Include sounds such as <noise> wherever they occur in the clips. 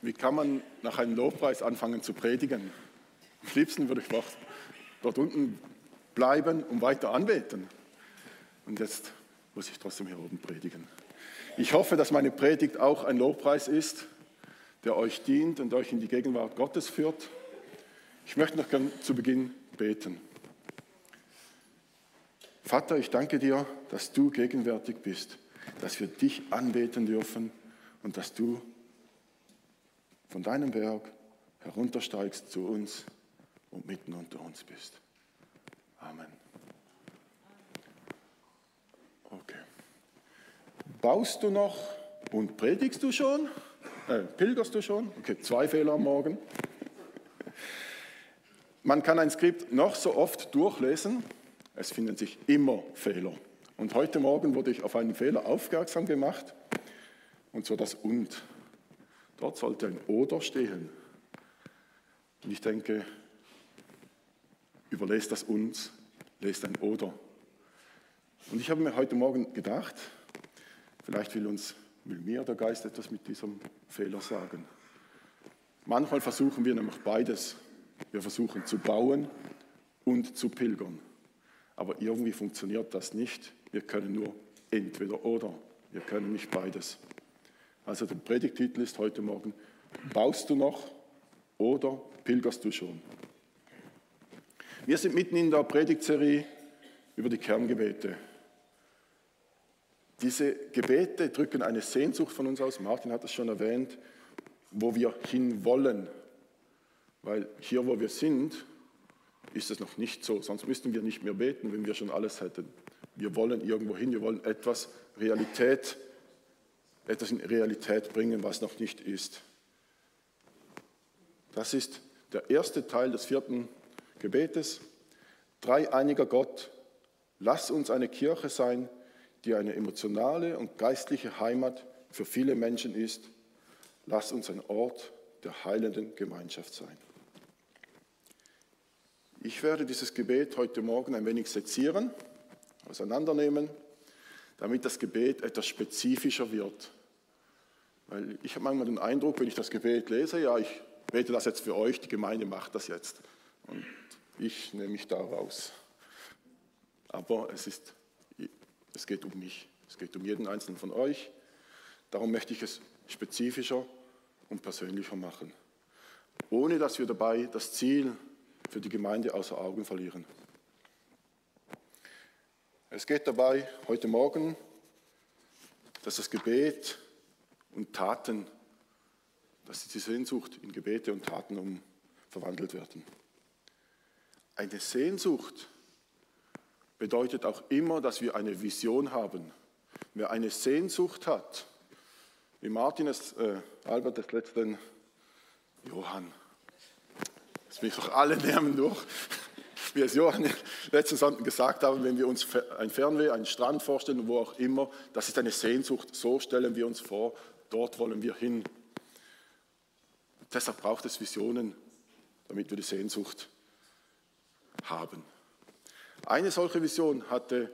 Wie kann man nach einem Lobpreis anfangen zu predigen? Am liebsten würde ich dort unten bleiben und weiter anbeten. Und jetzt muss ich trotzdem hier oben predigen. Ich hoffe, dass meine Predigt auch ein Lobpreis ist, der euch dient und euch in die Gegenwart Gottes führt. Ich möchte noch gern zu Beginn beten. Vater, ich danke dir, dass du gegenwärtig bist, dass wir dich anbeten dürfen und dass du von deinem Werk heruntersteigst zu uns und mitten unter uns bist. Amen. Okay. Baust du noch und predigst du schon? Äh, pilgerst du schon? Okay, zwei Fehler am Morgen. Man kann ein Skript noch so oft durchlesen, es finden sich immer Fehler. Und heute Morgen wurde ich auf einen Fehler aufmerksam gemacht, und zwar das Und. Dort sollte ein Oder stehen. Und ich denke, überlest das uns, lest ein Oder. Und ich habe mir heute Morgen gedacht, vielleicht will uns, will mir der Geist etwas mit diesem Fehler sagen. Manchmal versuchen wir nämlich beides. Wir versuchen zu bauen und zu pilgern. Aber irgendwie funktioniert das nicht. Wir können nur entweder oder. Wir können nicht beides. Also der Predigtitel ist heute Morgen, baust du noch oder pilgerst du schon? Wir sind mitten in der Predigtserie über die Kerngebete. Diese Gebete drücken eine Sehnsucht von uns aus, Martin hat es schon erwähnt, wo wir hinwollen. Weil hier, wo wir sind, ist es noch nicht so. Sonst müssten wir nicht mehr beten, wenn wir schon alles hätten. Wir wollen irgendwo hin, wir wollen etwas Realität etwas in Realität bringen, was noch nicht ist. Das ist der erste Teil des vierten Gebetes. Dreieiniger Gott, lass uns eine Kirche sein, die eine emotionale und geistliche Heimat für viele Menschen ist. Lass uns ein Ort der heilenden Gemeinschaft sein. Ich werde dieses Gebet heute Morgen ein wenig sezieren, auseinandernehmen, damit das Gebet etwas spezifischer wird. Weil ich habe manchmal den Eindruck, wenn ich das Gebet lese, ja, ich bete das jetzt für euch, die Gemeinde macht das jetzt. Und ich nehme mich da raus. Aber es, ist, es geht um mich, es geht um jeden einzelnen von euch. Darum möchte ich es spezifischer und persönlicher machen, ohne dass wir dabei das Ziel für die Gemeinde außer Augen verlieren. Es geht dabei heute Morgen, dass das Gebet und Taten, dass die Sehnsucht in Gebete und Taten um verwandelt werden. Eine Sehnsucht bedeutet auch immer, dass wir eine Vision haben. Wer eine Sehnsucht hat, wie Martin es, äh, Albert des letzten, Johann, das will ich doch alle nehmen durch, <laughs> wie es Johann letzten Sonntag gesagt haben, wenn wir uns ein Fernweh, einen Strand vorstellen, wo auch immer, das ist eine Sehnsucht, so stellen wir uns vor, Dort wollen wir hin. Deshalb braucht es Visionen, damit wir die Sehnsucht haben. Eine solche Vision hatte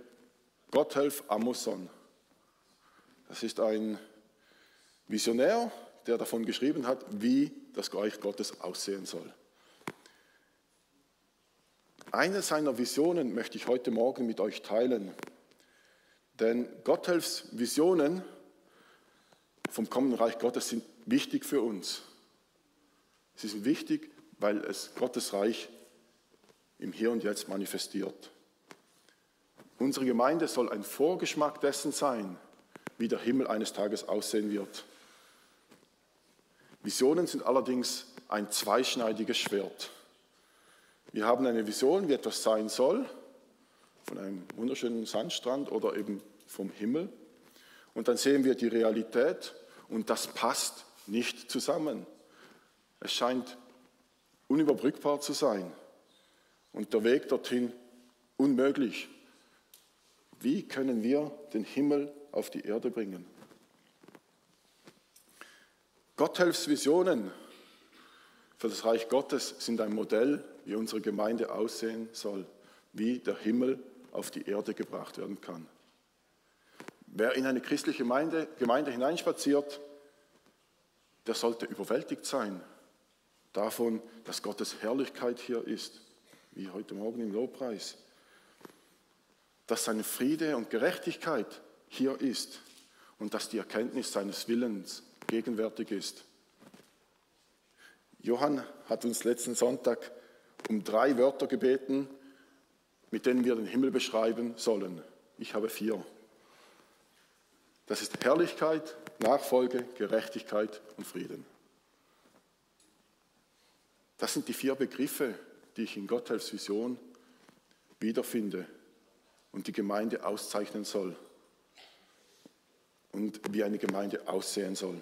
Gotthelf Amundsen. Das ist ein Visionär, der davon geschrieben hat, wie das Reich Gottes aussehen soll. Eine seiner Visionen möchte ich heute Morgen mit euch teilen. Denn Gotthelfs Visionen vom kommenden Reich Gottes sind wichtig für uns. Sie sind wichtig, weil es Gottes Reich im Hier und Jetzt manifestiert. Unsere Gemeinde soll ein Vorgeschmack dessen sein, wie der Himmel eines Tages aussehen wird. Visionen sind allerdings ein zweischneidiges Schwert. Wir haben eine Vision, wie etwas sein soll, von einem wunderschönen Sandstrand oder eben vom Himmel. Und dann sehen wir die Realität und das passt nicht zusammen. Es scheint unüberbrückbar zu sein und der Weg dorthin unmöglich. Wie können wir den Himmel auf die Erde bringen? Gotthelfs Visionen für das Reich Gottes sind ein Modell, wie unsere Gemeinde aussehen soll, wie der Himmel auf die Erde gebracht werden kann. Wer in eine christliche Gemeinde, Gemeinde hineinspaziert, der sollte überwältigt sein davon, dass Gottes Herrlichkeit hier ist, wie heute Morgen im Lobpreis. Dass seine Friede und Gerechtigkeit hier ist und dass die Erkenntnis seines Willens gegenwärtig ist. Johann hat uns letzten Sonntag um drei Wörter gebeten, mit denen wir den Himmel beschreiben sollen. Ich habe vier. Das ist Herrlichkeit, Nachfolge, Gerechtigkeit und Frieden. Das sind die vier Begriffe, die ich in Gotthelfs Vision wiederfinde und die Gemeinde auszeichnen soll und wie eine Gemeinde aussehen soll.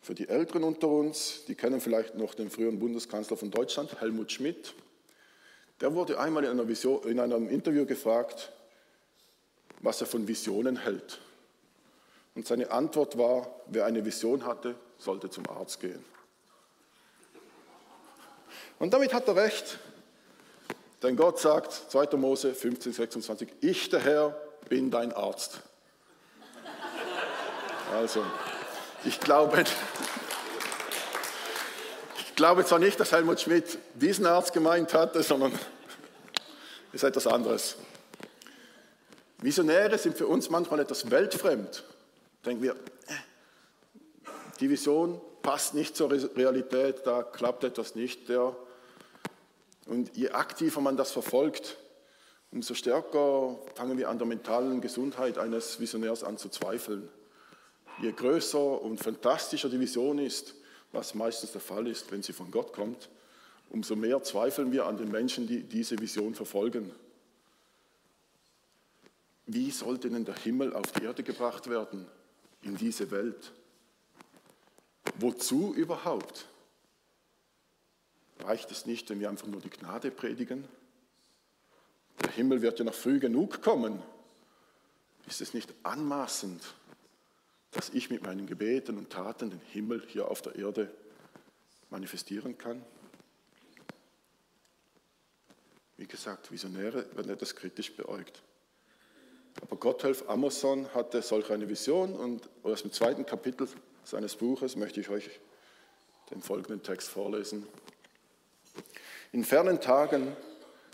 Für die Älteren unter uns, die kennen vielleicht noch den früheren Bundeskanzler von Deutschland, Helmut Schmidt. Der wurde einmal in, einer Vision, in einem Interview gefragt, was er von Visionen hält. Und seine Antwort war, wer eine Vision hatte, sollte zum Arzt gehen. Und damit hat er recht. Denn Gott sagt, 2. Mose 15, 26, ich der Herr bin dein Arzt. Also, ich glaube, ich glaube zwar nicht, dass Helmut Schmidt diesen Arzt gemeint hatte, sondern ist etwas anderes. Visionäre sind für uns manchmal etwas weltfremd. Denken wir, äh, die Vision passt nicht zur Realität, da klappt etwas nicht. Der und je aktiver man das verfolgt, umso stärker fangen wir an der mentalen Gesundheit eines Visionärs an zu zweifeln. Je größer und fantastischer die Vision ist, was meistens der Fall ist, wenn sie von Gott kommt, umso mehr zweifeln wir an den Menschen, die diese Vision verfolgen. Wie sollte denn der Himmel auf die Erde gebracht werden, in diese Welt? Wozu überhaupt? Reicht es nicht, wenn wir einfach nur die Gnade predigen? Der Himmel wird ja noch früh genug kommen. Ist es nicht anmaßend, dass ich mit meinen Gebeten und Taten den Himmel hier auf der Erde manifestieren kann? Wie gesagt, Visionäre werden etwas kritisch beäugt. Aber Gotthelf Amazon hatte solch eine Vision und aus dem zweiten Kapitel seines Buches möchte ich euch den folgenden Text vorlesen. In fernen Tagen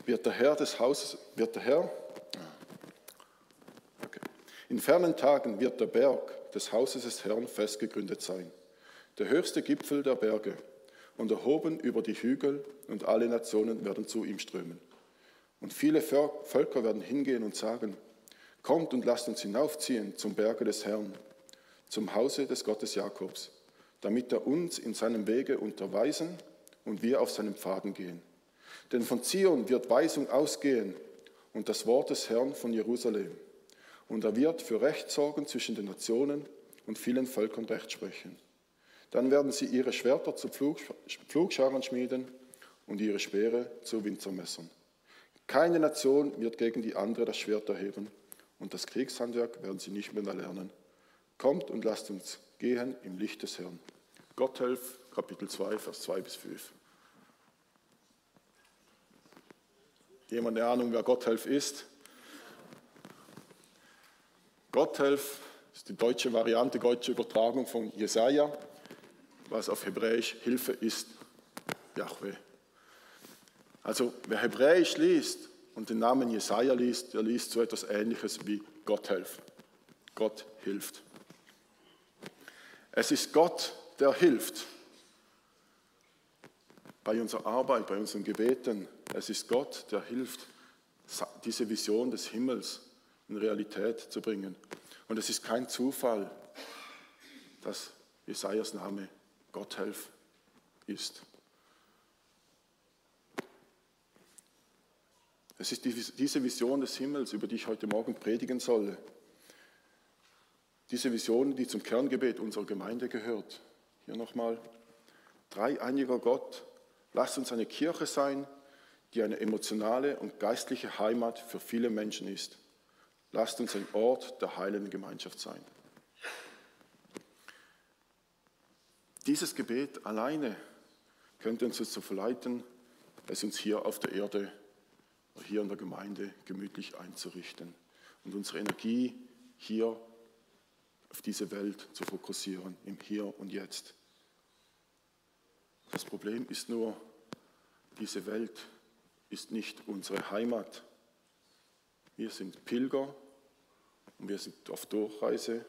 wird der Herr des Hauses, wird der Herr, okay. in fernen Tagen wird der Berg des Hauses des Herrn festgegründet sein, der höchste Gipfel der Berge und erhoben über die Hügel und alle Nationen werden zu ihm strömen. Und viele Völker werden hingehen und sagen, kommt und lasst uns hinaufziehen zum Berge des Herrn, zum Hause des Gottes Jakobs, damit er uns in seinem Wege unterweisen und wir auf seinen Pfaden gehen. Denn von Zion wird Weisung ausgehen und das Wort des Herrn von Jerusalem. Und er wird für Recht sorgen zwischen den Nationen und vielen Völkern Recht sprechen. Dann werden sie ihre Schwerter zu Pflugscharen schmieden und ihre Speere zu Winzermessern. Keine Nation wird gegen die andere das Schwert erheben und das Kriegshandwerk werden sie nicht mehr lernen. Kommt und lasst uns gehen im Licht des Herrn. Gotthelf, Kapitel 2, Vers 2 bis 5. Jemand eine Ahnung, wer Gotthelf ist? Gotthelf ist die deutsche Variante, deutsche Übertragung von Jesaja, was auf Hebräisch Hilfe ist, Yahweh. Also wer Hebräisch liest und den Namen Jesaja liest, der liest so etwas Ähnliches wie Gotthelf. Gott hilft. Es ist Gott, der hilft bei unserer Arbeit, bei unseren Gebeten. Es ist Gott, der hilft, diese Vision des Himmels in Realität zu bringen. Und es ist kein Zufall, dass Jesajas Name Gotthelf ist. Es ist diese Vision des Himmels, über die ich heute Morgen predigen soll. Diese Vision, die zum Kerngebet unserer Gemeinde gehört. Hier nochmal. Dreieiniger Gott, Lasst uns eine Kirche sein, die eine emotionale und geistliche Heimat für viele Menschen ist. Lasst uns ein Ort der heilen Gemeinschaft sein. Dieses Gebet alleine könnte uns dazu verleiten, es uns hier auf der Erde, hier in der Gemeinde gemütlich einzurichten und unsere Energie hier auf diese Welt zu fokussieren, im Hier und Jetzt. Das Problem ist nur, diese Welt ist nicht unsere Heimat. Wir sind Pilger und wir sind auf Durchreise.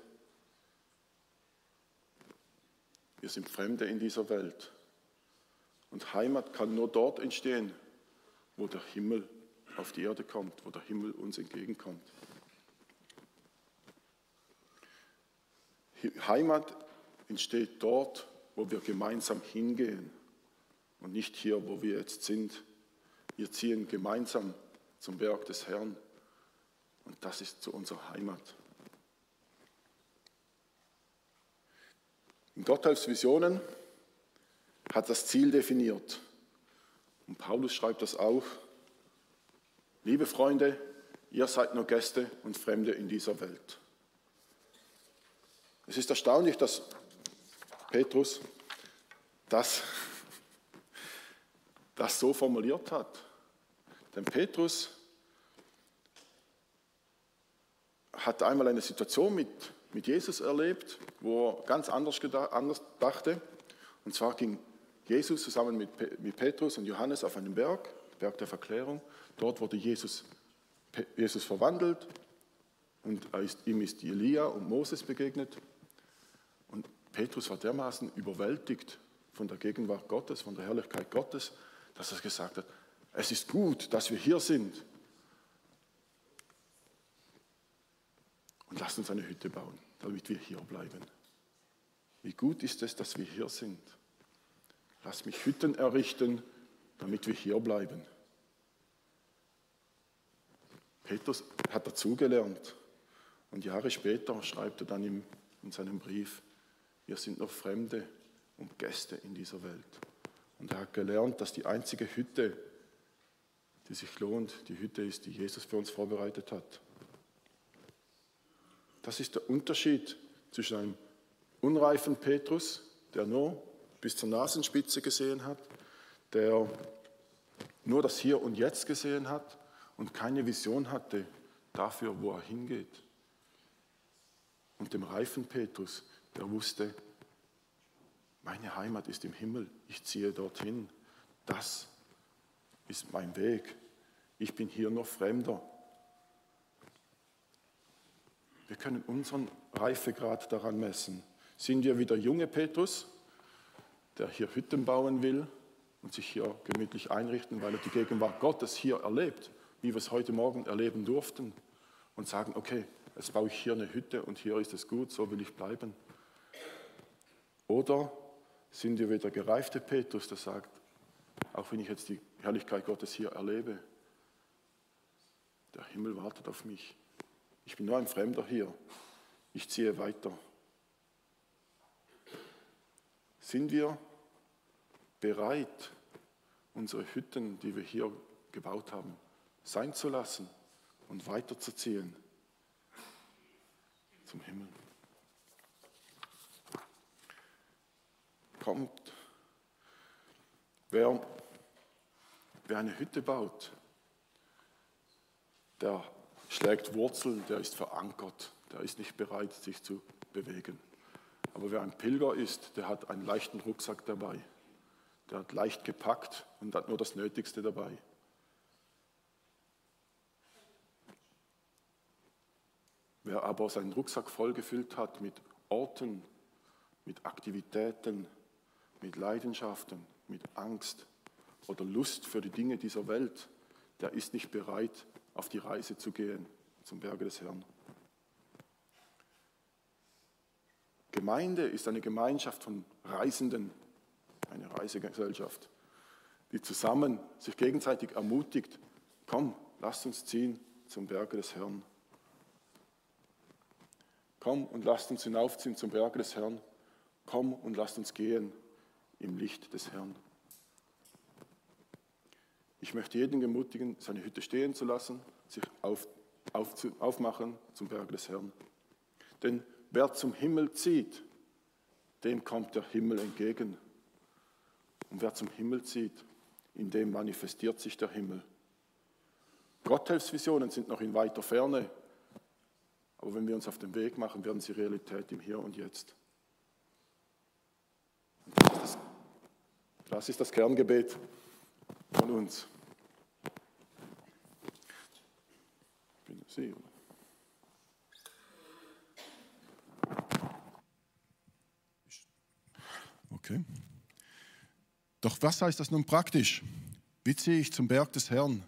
Wir sind Fremde in dieser Welt. Und Heimat kann nur dort entstehen, wo der Himmel auf die Erde kommt, wo der Himmel uns entgegenkommt. Heimat entsteht dort, wo wir gemeinsam hingehen und nicht hier, wo wir jetzt sind. Wir ziehen gemeinsam zum Berg des Herrn und das ist zu unserer Heimat. In Gottheitsvisionen hat das Ziel definiert. Und Paulus schreibt das auch. Liebe Freunde, ihr seid nur Gäste und Fremde in dieser Welt. Es ist erstaunlich, dass Petrus das, das so formuliert hat. Denn Petrus hat einmal eine Situation mit, mit Jesus erlebt, wo er ganz anders, gedacht, anders dachte. Und zwar ging Jesus zusammen mit, mit Petrus und Johannes auf einen Berg, Berg der Verklärung. Dort wurde Jesus, Jesus verwandelt und ihm ist Elia und Moses begegnet. Und Petrus war dermaßen überwältigt von der Gegenwart Gottes, von der Herrlichkeit Gottes, dass er gesagt hat, es ist gut, dass wir hier sind. Und lasst uns eine Hütte bauen, damit wir hier bleiben. Wie gut ist es, dass wir hier sind. Lass mich Hütten errichten, damit wir hier bleiben. Petrus hat dazugelernt und Jahre später schreibt er dann in seinem Brief, wir sind noch Fremde und Gäste in dieser Welt. Und er hat gelernt, dass die einzige Hütte, die sich lohnt, die Hütte ist, die Jesus für uns vorbereitet hat. Das ist der Unterschied zwischen einem unreifen Petrus, der nur bis zur Nasenspitze gesehen hat, der nur das Hier und Jetzt gesehen hat und keine Vision hatte dafür, wo er hingeht. Und dem reifen Petrus, der wusste, meine Heimat ist im Himmel, ich ziehe dorthin. Das ist mein Weg. Ich bin hier noch Fremder. Wir können unseren Reifegrad daran messen. Sind wir wieder junge Petrus, der hier Hütten bauen will und sich hier gemütlich einrichten, weil er die Gegenwart Gottes hier erlebt, wie wir es heute Morgen erleben durften, und sagen, okay, jetzt baue ich hier eine Hütte und hier ist es gut, so will ich bleiben. Oder sind wir wieder gereifte Petrus, der sagt, auch wenn ich jetzt die Herrlichkeit Gottes hier erlebe, der Himmel wartet auf mich. Ich bin nur ein Fremder hier. Ich ziehe weiter. Sind wir bereit, unsere Hütten, die wir hier gebaut haben, sein zu lassen und weiterzuziehen zum Himmel? kommt. Wer, wer eine Hütte baut, der schlägt Wurzeln, der ist verankert, der ist nicht bereit, sich zu bewegen. Aber wer ein Pilger ist, der hat einen leichten Rucksack dabei. Der hat leicht gepackt und hat nur das Nötigste dabei. Wer aber seinen Rucksack vollgefüllt hat mit Orten, mit Aktivitäten, mit Leidenschaften, mit Angst oder Lust für die Dinge dieser Welt, der ist nicht bereit, auf die Reise zu gehen zum Berge des Herrn. Gemeinde ist eine Gemeinschaft von Reisenden, eine Reisegesellschaft, die zusammen sich gegenseitig ermutigt, komm, lasst uns ziehen zum Berge des Herrn. Komm und lasst uns hinaufziehen zum Berge des Herrn. Komm und lasst uns gehen im Licht des Herrn. Ich möchte jeden ermutigen, seine Hütte stehen zu lassen, sich auf, auf, aufmachen zum Berg des Herrn. Denn wer zum Himmel zieht, dem kommt der Himmel entgegen. Und wer zum Himmel zieht, in dem manifestiert sich der Himmel. Gotthilfsvisionen sind noch in weiter Ferne. Aber wenn wir uns auf den Weg machen, werden sie Realität im Hier und Jetzt. Das ist das, das, ist das Kerngebet von uns. Bin Sie, oder? Okay. Doch was heißt das nun praktisch? Wie ziehe ich zum Berg des Herrn?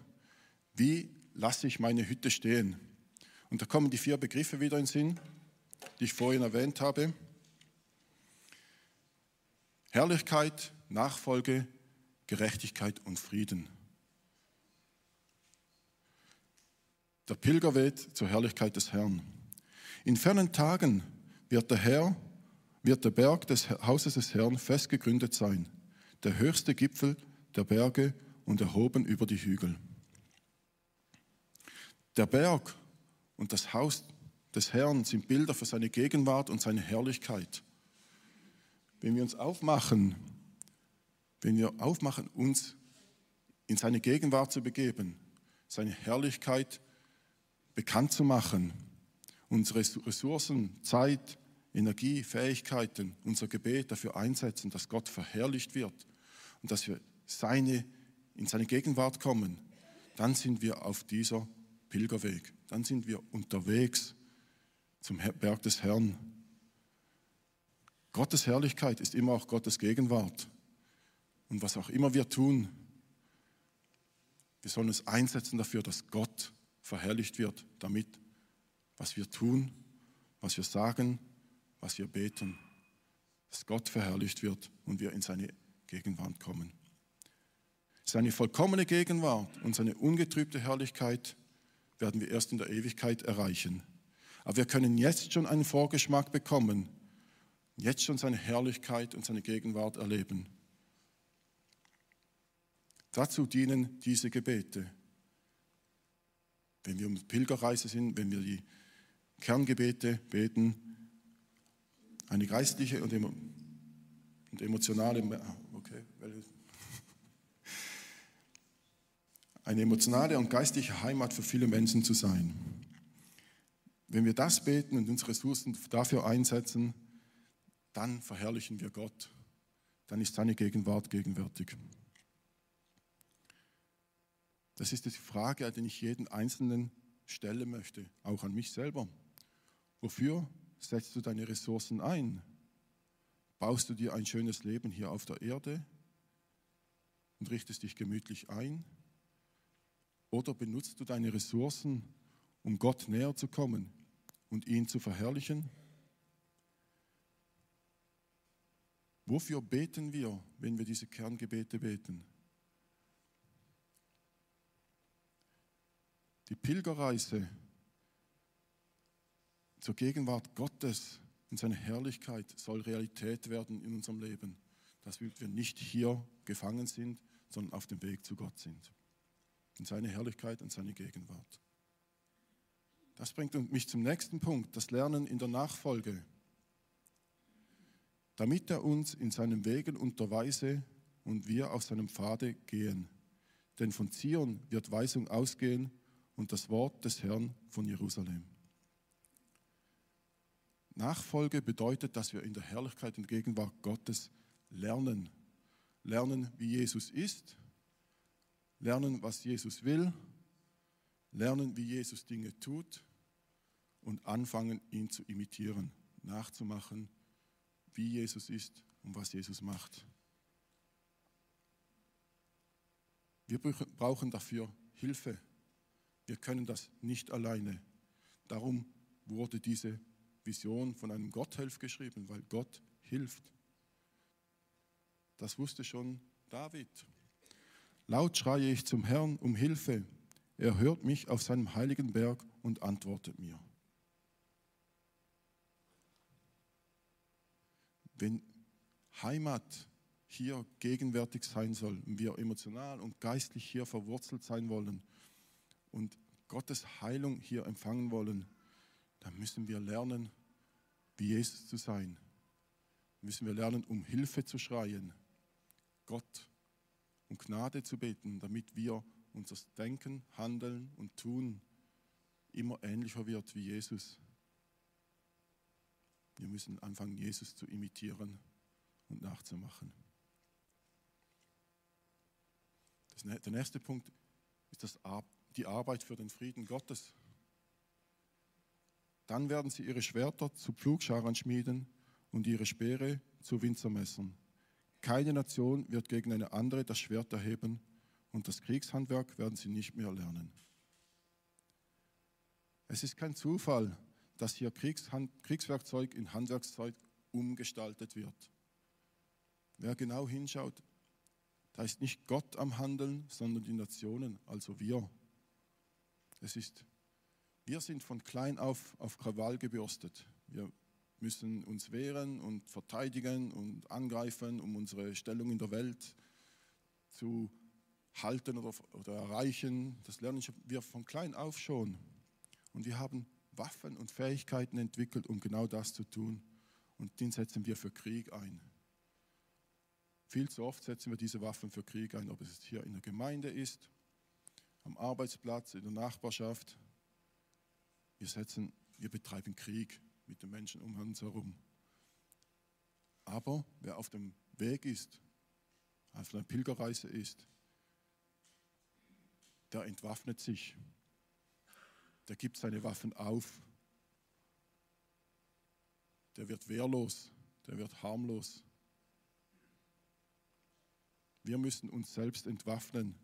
Wie lasse ich meine Hütte stehen? Und da kommen die vier Begriffe wieder in Sinn, die ich vorhin erwähnt habe. Herrlichkeit, Nachfolge, Gerechtigkeit und Frieden. Der Pilgerweg zur Herrlichkeit des Herrn. In fernen Tagen wird der Herr, wird der Berg des Hauses des Herrn fest gegründet sein, der höchste Gipfel der Berge und erhoben über die Hügel. Der Berg und das Haus des Herrn sind Bilder für seine Gegenwart und seine Herrlichkeit. Wenn wir uns aufmachen, wenn wir aufmachen, uns in seine Gegenwart zu begeben, seine Herrlichkeit bekannt zu machen, unsere Ressourcen, Zeit, Energie, Fähigkeiten, unser Gebet dafür einsetzen, dass Gott verherrlicht wird und dass wir seine, in seine Gegenwart kommen, dann sind wir auf dieser Pilgerweg. Dann sind wir unterwegs zum Berg des Herrn. Gottes Herrlichkeit ist immer auch Gottes Gegenwart. Und was auch immer wir tun, wir sollen es einsetzen dafür, dass Gott verherrlicht wird, damit, was wir tun, was wir sagen, was wir beten, dass Gott verherrlicht wird und wir in seine Gegenwart kommen. Seine vollkommene Gegenwart und seine ungetrübte Herrlichkeit werden wir erst in der Ewigkeit erreichen. Aber wir können jetzt schon einen Vorgeschmack bekommen, jetzt schon seine Herrlichkeit und seine Gegenwart erleben. Dazu dienen diese Gebete. Wenn wir um Pilgerreise sind, wenn wir die Kerngebete beten, eine geistliche und, emotionale, okay, eine emotionale und geistliche Heimat für viele Menschen zu sein. Wenn wir das beten und unsere Ressourcen dafür einsetzen, dann verherrlichen wir Gott. Dann ist seine Gegenwart gegenwärtig. Das ist die Frage, die ich jeden Einzelnen stellen möchte, auch an mich selber. Wofür setzt du deine Ressourcen ein? Baust du dir ein schönes Leben hier auf der Erde und richtest dich gemütlich ein? Oder benutzt du deine Ressourcen, um Gott näher zu kommen und ihn zu verherrlichen? Wofür beten wir, wenn wir diese Kerngebete beten? Die Pilgerreise zur Gegenwart Gottes in seiner Herrlichkeit soll Realität werden in unserem Leben, dass wir nicht hier gefangen sind, sondern auf dem Weg zu Gott sind in seine Herrlichkeit und seine Gegenwart. Das bringt mich zum nächsten Punkt, das Lernen in der Nachfolge. Damit er uns in seinen Wegen unterweise und wir auf seinem Pfade gehen. Denn von Zion wird Weisung ausgehen und das Wort des Herrn von Jerusalem. Nachfolge bedeutet, dass wir in der Herrlichkeit und Gegenwart Gottes lernen. Lernen, wie Jesus ist lernen, was Jesus will, lernen, wie Jesus Dinge tut und anfangen, ihn zu imitieren, nachzumachen, wie Jesus ist und was Jesus macht. Wir brauchen dafür Hilfe. Wir können das nicht alleine. Darum wurde diese Vision von einem Gotthelf geschrieben, weil Gott hilft. Das wusste schon David. Laut schreie ich zum Herrn um Hilfe. Er hört mich auf seinem heiligen Berg und antwortet mir. Wenn Heimat hier gegenwärtig sein soll wir emotional und geistlich hier verwurzelt sein wollen und Gottes Heilung hier empfangen wollen, dann müssen wir lernen, wie Jesus zu sein. Müssen wir lernen, um Hilfe zu schreien. Gott um Gnade zu beten, damit wir unser Denken, Handeln und Tun immer ähnlicher wird wie Jesus, Wir müssen anfangen, Jesus zu imitieren und nachzumachen. Das, der nächste Punkt ist das, die Arbeit für den Frieden Gottes. Dann werden sie ihre Schwerter zu Pflugscharen schmieden und ihre Speere zu Winzermessern. Keine Nation wird gegen eine andere das Schwert erheben und das Kriegshandwerk werden sie nicht mehr lernen. Es ist kein Zufall, dass hier Kriegswerkzeug in Handwerkszeug umgestaltet wird. Wer genau hinschaut, da ist nicht Gott am Handeln, sondern die Nationen, also wir. Es ist, wir sind von klein auf auf Krawall gebürstet. Wir müssen uns wehren und verteidigen und angreifen, um unsere Stellung in der Welt zu halten oder, oder erreichen. Das lernen wir von klein auf schon. Und wir haben Waffen und Fähigkeiten entwickelt, um genau das zu tun. Und den setzen wir für Krieg ein. Viel zu oft setzen wir diese Waffen für Krieg ein, ob es hier in der Gemeinde ist, am Arbeitsplatz, in der Nachbarschaft. Wir, setzen, wir betreiben Krieg mit den Menschen um uns herum. Aber wer auf dem Weg ist, auf einer Pilgerreise ist, der entwaffnet sich der gibt seine Waffen auf. Der wird wehrlos, der wird harmlos. Wir müssen uns selbst entwaffnen,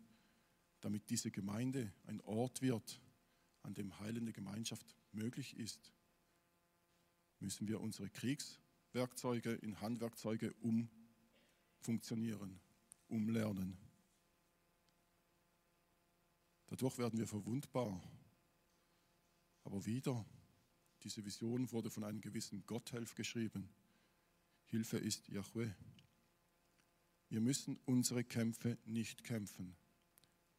damit diese Gemeinde ein Ort wird, an dem heilende Gemeinschaft möglich ist. Müssen wir unsere Kriegswerkzeuge in Handwerkzeuge umfunktionieren, umlernen. Dadurch werden wir verwundbar aber wieder, diese Vision wurde von einem gewissen Gotthelf geschrieben. Hilfe ist Yahweh. Wir müssen unsere Kämpfe nicht kämpfen.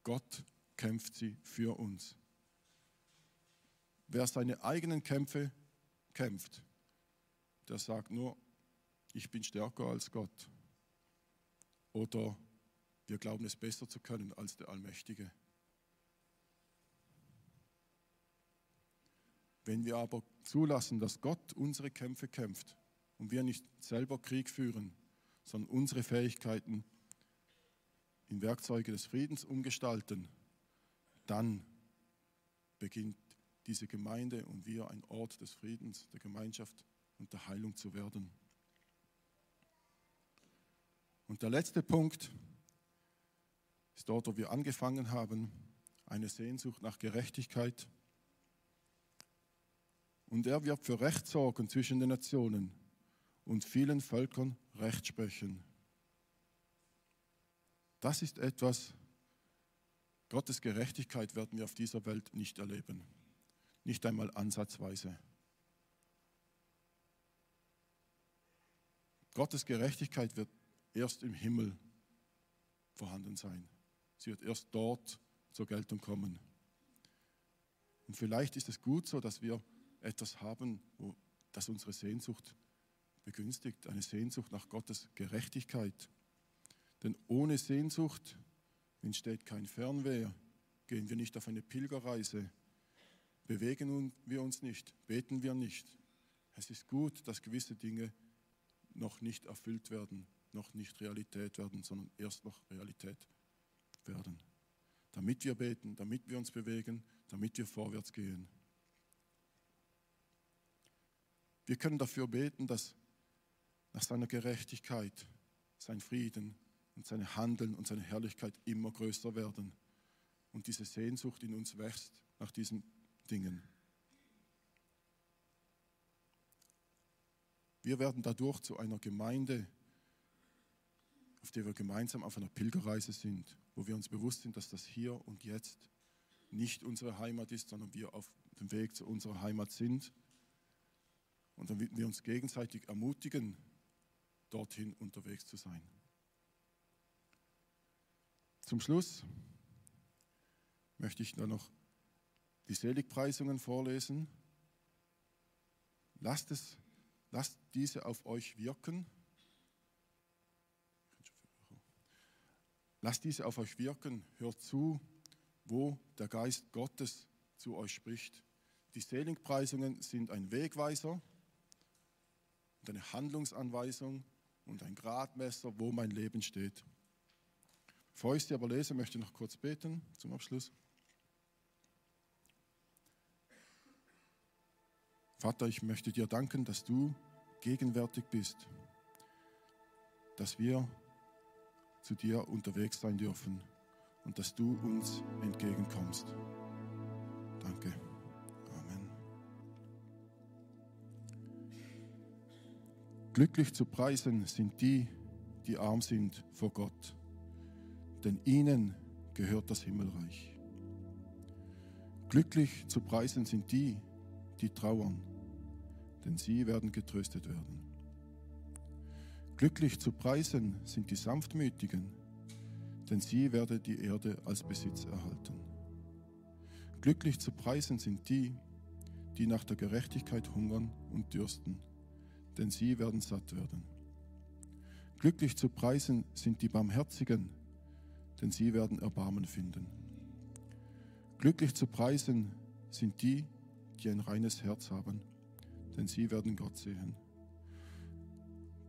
Gott kämpft sie für uns. Wer seine eigenen Kämpfe kämpft, der sagt nur, ich bin stärker als Gott. Oder wir glauben es besser zu können als der Allmächtige. Wenn wir aber zulassen, dass Gott unsere Kämpfe kämpft und wir nicht selber Krieg führen, sondern unsere Fähigkeiten in Werkzeuge des Friedens umgestalten, dann beginnt diese Gemeinde und wir ein Ort des Friedens, der Gemeinschaft und der Heilung zu werden. Und der letzte Punkt ist dort, wo wir angefangen haben, eine Sehnsucht nach Gerechtigkeit und er wird für Recht sorgen zwischen den Nationen und vielen Völkern Recht sprechen. Das ist etwas, Gottes Gerechtigkeit werden wir auf dieser Welt nicht erleben. Nicht einmal ansatzweise. Gottes Gerechtigkeit wird erst im Himmel vorhanden sein. Sie wird erst dort zur Geltung kommen. Und vielleicht ist es gut so, dass wir etwas haben, wo, das unsere Sehnsucht begünstigt, eine Sehnsucht nach Gottes Gerechtigkeit. Denn ohne Sehnsucht entsteht kein Fernweh, gehen wir nicht auf eine Pilgerreise, bewegen wir uns nicht, beten wir nicht. Es ist gut, dass gewisse Dinge noch nicht erfüllt werden, noch nicht Realität werden, sondern erst noch Realität werden. Damit wir beten, damit wir uns bewegen, damit wir vorwärts gehen. Wir können dafür beten, dass nach seiner Gerechtigkeit sein Frieden und sein Handeln und seine Herrlichkeit immer größer werden und diese Sehnsucht in uns wächst nach diesen Dingen. Wir werden dadurch zu einer Gemeinde, auf der wir gemeinsam auf einer Pilgerreise sind, wo wir uns bewusst sind, dass das hier und jetzt nicht unsere Heimat ist, sondern wir auf dem Weg zu unserer Heimat sind und damit wir uns gegenseitig ermutigen, dorthin unterwegs zu sein. Zum Schluss möchte ich dann noch die Seligpreisungen vorlesen. Lasst, es, lasst diese auf euch wirken. Lasst diese auf euch wirken. Hört zu, wo der Geist Gottes zu euch spricht. Die Seligpreisungen sind ein Wegweiser und eine Handlungsanweisung und ein Gradmesser, wo mein Leben steht. Bevor ich sie aber lese, möchte ich noch kurz beten zum Abschluss. Vater, ich möchte dir danken, dass du gegenwärtig bist, dass wir zu dir unterwegs sein dürfen und dass du uns entgegenkommst. Danke. Amen. Glücklich zu preisen sind die, die arm sind vor Gott, denn ihnen gehört das Himmelreich. Glücklich zu preisen sind die, die trauern, denn sie werden getröstet werden. Glücklich zu preisen sind die Sanftmütigen, denn sie werden die Erde als Besitz erhalten. Glücklich zu preisen sind die, die nach der Gerechtigkeit hungern und dürsten, denn sie werden satt werden. Glücklich zu preisen sind die Barmherzigen, denn sie werden Erbarmen finden. Glücklich zu preisen sind die, die ein reines Herz haben, denn sie werden Gott sehen.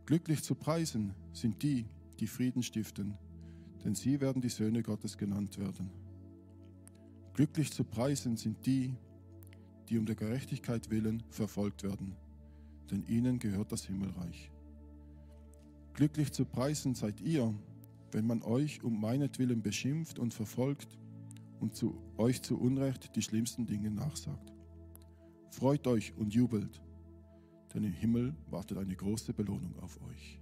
Glücklich zu preisen sind die, die Frieden stiften, denn sie werden die Söhne Gottes genannt werden. Glücklich zu preisen sind die, die um der Gerechtigkeit willen verfolgt werden, denn ihnen gehört das Himmelreich. Glücklich zu preisen seid ihr, wenn man euch um meinetwillen beschimpft und verfolgt und zu euch zu Unrecht die schlimmsten Dinge nachsagt. Freut euch und jubelt, denn im Himmel wartet eine große Belohnung auf euch.